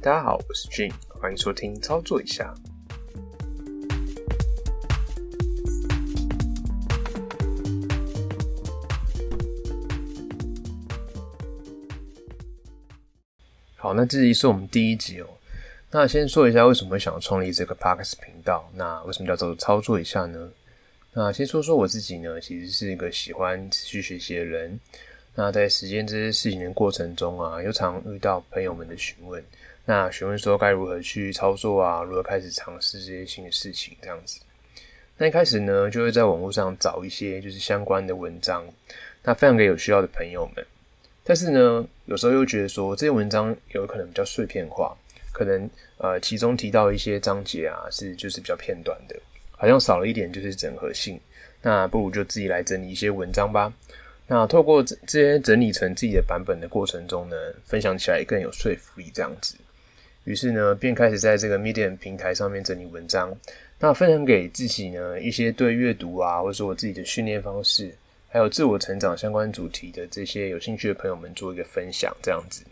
大家好，我是俊，欢迎收听操作一下。好，那这里是我们第一集哦。那先说一下为什么会想创立这个 Parks 频道。那为什么叫做操作一下呢？那先说说我自己呢，其实是一个喜欢持续学习的人。那在实践这些事情的过程中啊，又常遇到朋友们的询问。那询问说该如何去操作啊？如何开始尝试这些新的事情？这样子。那一开始呢，就会在网络上找一些就是相关的文章，那分享给有需要的朋友们。但是呢，有时候又觉得说这些文章有可能比较碎片化，可能呃其中提到一些章节啊是就是比较片段的，好像少了一点就是整合性。那不如就自己来整理一些文章吧。那透过这这些整理成自己的版本的过程中呢，分享起来更有说服力这样子。于是呢，便开始在这个 Medium 平台上面整理文章，那分享给自己呢一些对阅读啊，或者说我自己的训练方式。还有自我成长相关主题的这些有兴趣的朋友们做一个分享，这样子。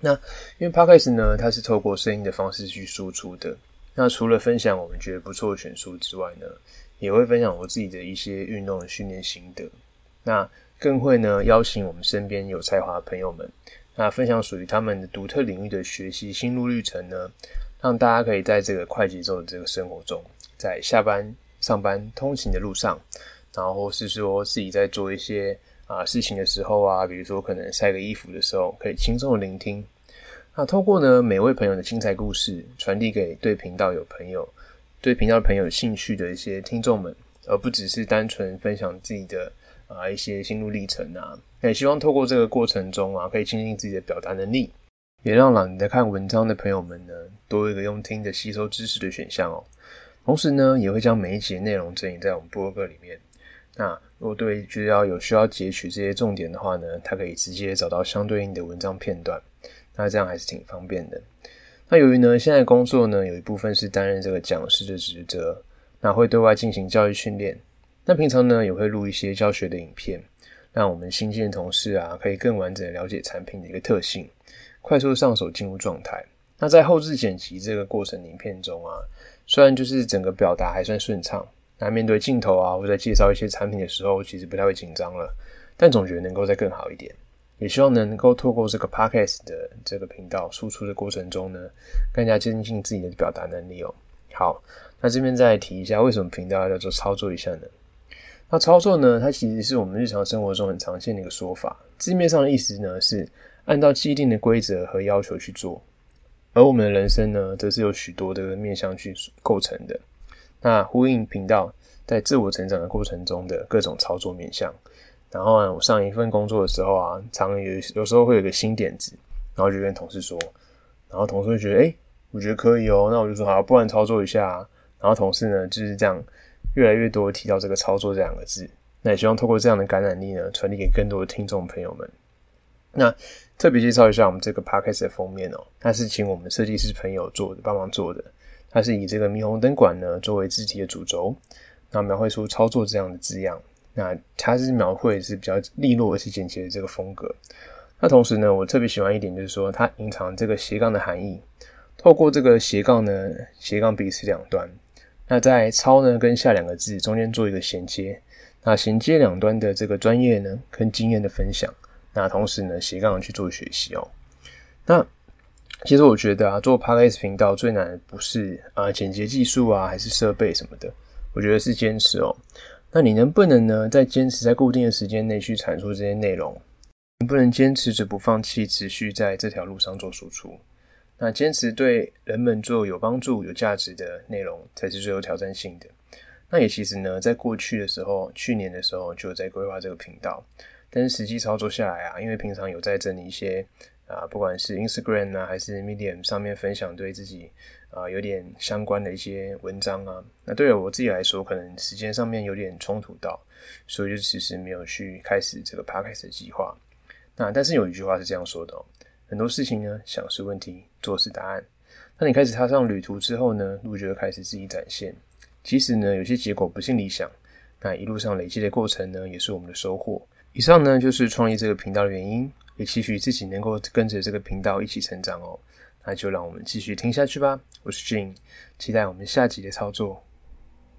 那因为 Podcast 呢，它是透过声音的方式去输出的。那除了分享我们觉得不错的选书之外呢，也会分享我自己的一些运动的训练心得。那更会呢邀请我们身边有才华的朋友们，那分享属于他们的独特领域的学习心路历程呢，让大家可以在这个快节奏的这个生活中，在下班、上班、通勤的路上。然后是说自己在做一些啊事情的时候啊，比如说可能晒个衣服的时候，可以轻松的聆听。那透过呢每位朋友的精彩故事，传递给对频道有朋友、对频道的朋友有兴趣的一些听众们，而不只是单纯分享自己的啊一些心路历程啊。也希望透过这个过程中啊，可以精进自己的表达能力，也让懒得看文章的朋友们呢，多一个用听的吸收知识的选项哦。同时呢，也会将每一集内容整理在我们博客里面。那如果对觉得要有需要截取这些重点的话呢，它可以直接找到相对应的文章片段，那这样还是挺方便的。那由于呢，现在工作呢有一部分是担任这个讲师的职责，那会对外进行教育训练。那平常呢也会录一些教学的影片，让我们新进的同事啊可以更完整的了解产品的一个特性，快速上手进入状态。那在后置剪辑这个过程影片中啊，虽然就是整个表达还算顺畅。那面对镜头啊，或者介绍一些产品的时候，其实不太会紧张了，但总觉得能够再更好一点。也希望能够透过这个 podcast 的这个频道输出的过程中呢，更加精进自己的表达能力哦。好，那这边再提一下，为什么频道要叫做操作一下呢？那操作呢，它其实是我们日常生活中很常见的一个说法，字面上的意思呢是按照既定的规则和要求去做，而我们的人生呢，则是有许多的面向去构成的。那呼应频道在自我成长的过程中的各种操作面向，然后呢，我上一份工作的时候啊，常有有时候会有个新点子，然后就跟同事说，然后同事就觉得，哎，我觉得可以哦，那我就说好，不然操作一下。然后同事呢就是这样越来越多提到这个操作这两个字，那也希望透过这样的感染力呢，传递给更多的听众朋友们。那特别介绍一下我们这个 podcast 的封面哦，它是请我们设计师朋友做的，帮忙做的。它是以这个霓虹灯管呢作为字体的主轴，那描绘出操作这样的字样。那它是描绘是比较利落而且简洁的这个风格。那同时呢，我特别喜欢一点就是说，它隐藏这个斜杠的含义。透过这个斜杠呢，斜杠彼此两端。那在超呢跟下两个字中间做一个衔接。那衔接两端的这个专业呢跟经验的分享。那同时呢，斜杠去做学习哦。那其实我觉得啊，做 Podcast 频道最难的不是啊剪辑技术啊，还是设备什么的，我觉得是坚持哦。那你能不能呢，在坚持在固定的时间内去产出这些内容？能不能坚持着不放弃，持续在这条路上做输出？那坚持对人们做有帮助、有价值的内容，才是最有挑战性的。那也其实呢，在过去的时候，去年的时候就有在规划这个频道，但是实际操作下来啊，因为平常有在整理一些。啊，不管是 Instagram 呢，还是 Medium 上面分享对自己啊有点相关的一些文章啊，那对我自己来说，可能时间上面有点冲突到，所以就迟迟没有去开始这个 Podcast 的计划。那但是有一句话是这样说的：很多事情呢，想是问题，做是答案。当你开始踏上旅途之后呢，路就会开始自己展现。即使呢有些结果不尽理想，那一路上累积的过程呢，也是我们的收获。以上呢就是创立这个频道的原因。也期许自己能够跟着这个频道一起成长哦。那就让我们继续听下去吧。我是 Jane，期待我们下集的操作。